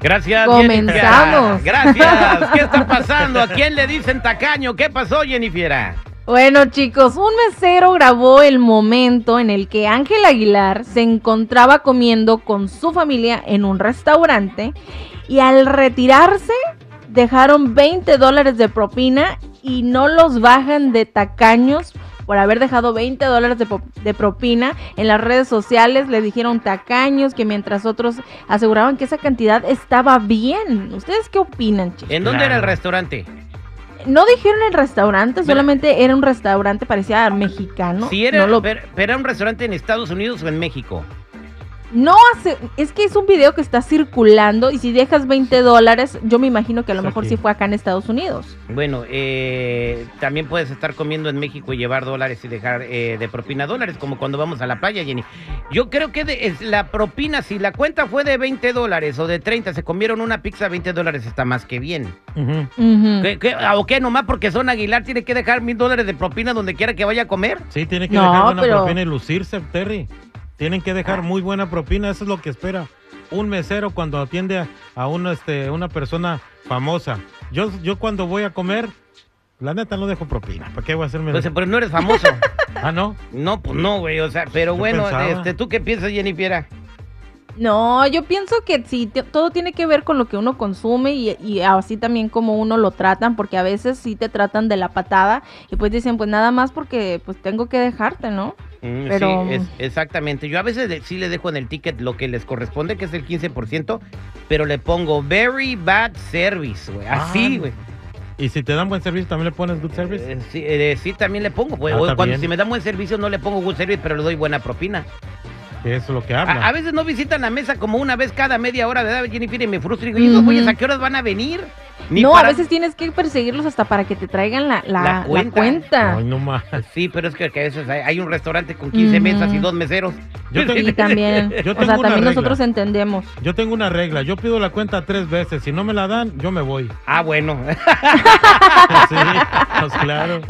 Gracias, Comenzamos. Jennifer. Gracias. ¿Qué está pasando? ¿A quién le dicen tacaño? ¿Qué pasó, Jennifer? Bueno, chicos, un mesero grabó el momento en el que Ángel Aguilar se encontraba comiendo con su familia en un restaurante y al retirarse dejaron 20 dólares de propina y no los bajan de tacaños por haber dejado 20 dólares de, propina en las redes sociales. Le dijeron tacaños que mientras otros aseguraban que esa cantidad estaba bien. ¿Ustedes qué opinan, chicos? ¿En dónde Claro. era el restaurante? No dijeron el restaurante, solamente era un restaurante, parecía mexicano. Si era, no, lo- pero, pero era un restaurante en Estados Unidos o en México. No hace, es que es un video que está circulando y si dejas 20 dólares, yo me imagino que a lo mejor sí. sí fue acá en Estados Unidos. Bueno, eh, también puedes estar comiendo en México y llevar dólares y dejar eh, de propina dólares, como cuando vamos a la playa, Jenny. Yo creo que de- es la propina, si la cuenta fue de 20 dólares o de 30, se comieron una pizza, 20 dólares está más que bien. Ujú. ¿Qué, qué, ¿O qué? ¿Nomás porque son Aguilar tiene que dejar mil dólares de propina donde quiera que vaya a comer? Sí, tiene que No, dejar pero- propina y lucirse, Terry. Tienen que dejar muy buena propina, eso es lo que espera un mesero cuando atiende a, a una, este, una persona famosa. Yo, yo cuando voy a comer, la neta no dejo propina. ¿Para qué voy a hacerme? Pues, pero no eres famoso. Ah, no. no, pues no, güey, o sea, pero Yo bueno, pensaba. este, ¿tú qué piensas, Jennifer? No, yo pienso que sí, todo tiene que ver con lo que uno consume y, y así también como uno lo tratan, porque a veces sí te tratan de la patada y pues dicen, pues nada más porque pues tengo que dejarte, ¿no? Mm, Pero- Sí, es- exactamente. Yo a veces sí le dejo en el ticket lo que les corresponde, que es el 15%, pero le pongo very bad service, güey. Así, Ah, güey. Y si te dan buen servicio, también le pones good service. Eh, sí, eh, sí, también le pongo. Ah, está cuando bien. si me dan buen servicio no le pongo good service, pero le doy buena propina. Que eso es lo que habla. A, a veces no visitan la mesa como una vez cada media hora, ¿verdad, Jennifer? Y me frustro y digo, ¿y esos Ujú. güeyes a qué horas van a venir? Ni no, para- a veces tienes que perseguirlos hasta para que te traigan la, la, La la cuenta. Ay, no más. Sí, pero es que, que a veces hay, hay un restaurante con 15 Ujú. mesas y dos meseros. Yo te- Y también, Yo o tengo sea, una también regla. nosotros entendemos. Yo tengo una regla. Yo pido la cuenta tres veces. Si no me la dan, yo me voy. Ah, bueno. Sí, pues claro.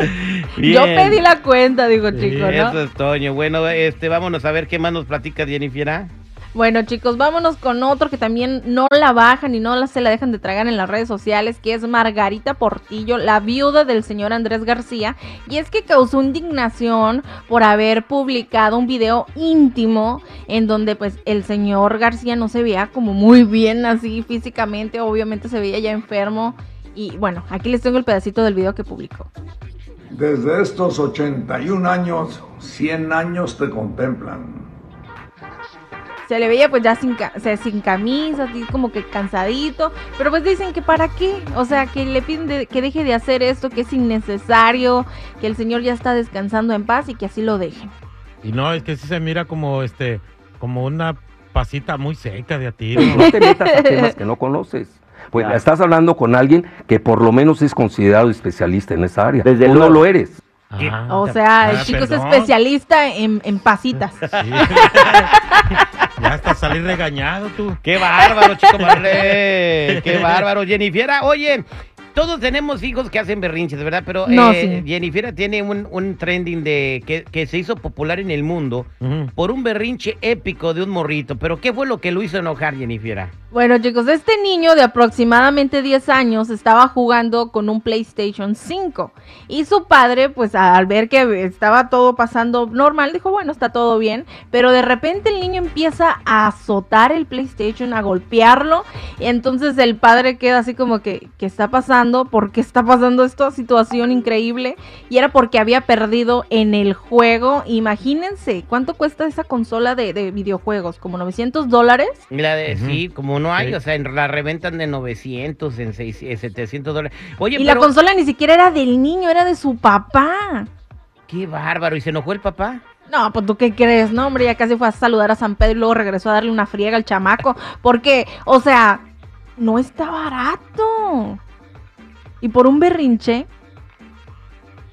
Yo Bien. pedí la cuenta, digo Sí, chico, ¿no? Eso es Toño. Bueno, este, vámonos a ver qué más nos platica Jennifer. Bueno, chicos, vámonos con otro que también no la bajan y no la, se la dejan de tragar en las redes sociales, que es Margarita Portillo, la viuda del señor Andrés García. Y es que causó indignación por haber publicado un video íntimo en donde pues el señor García no se veía como muy bien así físicamente, obviamente se veía ya enfermo. Y bueno, aquí les tengo el pedacito del video que publicó. Desde estos 81 años, 100 años te contemplan. Se le veía pues ya sin, o sea, sin camisa, así como que cansadito, pero pues dicen que para qué, o sea, que le piden de- que deje de hacer esto, que es innecesario, que el señor ya está descansando en paz y que así lo dejen. Y no, es que sí se mira como este, como una pasita muy seca de a tiro. No te metas a temas que no conoces. Pues Claro. estás hablando con alguien que por lo menos es considerado especialista en esa área. Desde Tú no luego. lo eres. Ah, O sea, ah, el chico es especialista en, en pasitas. Sí. ya hasta salir regañado tú. ¡Qué bárbaro, chico Marley! ¡Qué bárbaro, Jennifer! Oye, Todos tenemos hijos que hacen berrinches, ¿verdad? Pero No, eh, sí. Jennifer tiene un, un trending de que, que se hizo popular en el mundo por un berrinche épico de un morrito. Pero ¿qué fue lo que lo hizo enojar, Jennifer? Bueno, chicos, este niño de aproximadamente 10 años estaba jugando con un PlayStation 5 y su padre, pues al ver que estaba todo pasando normal, dijo, bueno, está todo bien, pero de repente el niño empieza a azotar el PlayStation, a golpearlo, y entonces el padre queda así como que, ¿qué está pasando? ¿Por qué está pasando esta situación increíble? Y era porque había perdido en el juego, imagínense, ¿cuánto cuesta esa consola de, de videojuegos? ¿Como 900 dólares? La de. Sí, como no hay, Sí. o sea, en- la reventan de 900, en 600, 700 dólares. Oye, Y la consola ni siquiera era del niño, era de su papá. qué bárbaro. ¿Y se enojó el papá? No, pues tú qué crees, no, hombre, ya casi fue a saludar a San Pedro y luego regresó a darle una friega al chamaco. Porque, o sea, no está barato. Y por un berrinche,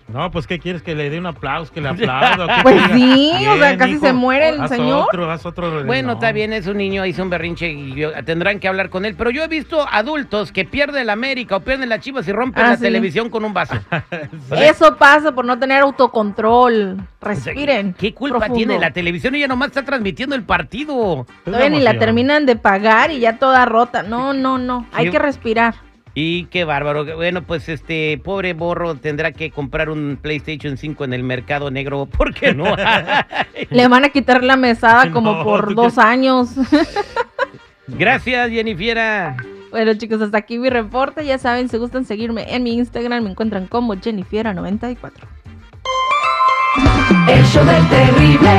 No, pues ¿qué quieres? Que le dé un aplauso, que le aplaudo. ¿Qué Pues diga? sí, o sea, casi hijo, se muere el haz señor. Otro, haz otro. Bueno, No. está bien, es un niño, hizo un berrinche y yo- tendrán que hablar con él. Pero yo he visto adultos que pierden la América o pierden las chivas y rompen Ah, la sí. televisión con un vaso. eso pasa por no tener autocontrol. Respiren. ¿Qué culpa profundo. tiene la televisión? Ella nomás está transmitiendo el partido. Todavía ni la terminan de pagar y ya toda rota. No, no, no. Hay que respirar. Y qué bárbaro. Bueno, pues este pobre borro tendrá que comprar un PlayStation 5 en el mercado negro. ¿Por qué no? Le van a quitar la mesada como No, por dos qué- años. Gracias, Jennifer. Bueno chicos, hasta aquí mi reporte. Ya saben, si gustan seguirme en mi Instagram, me encuentran como Jennifiera94. El show del terrible.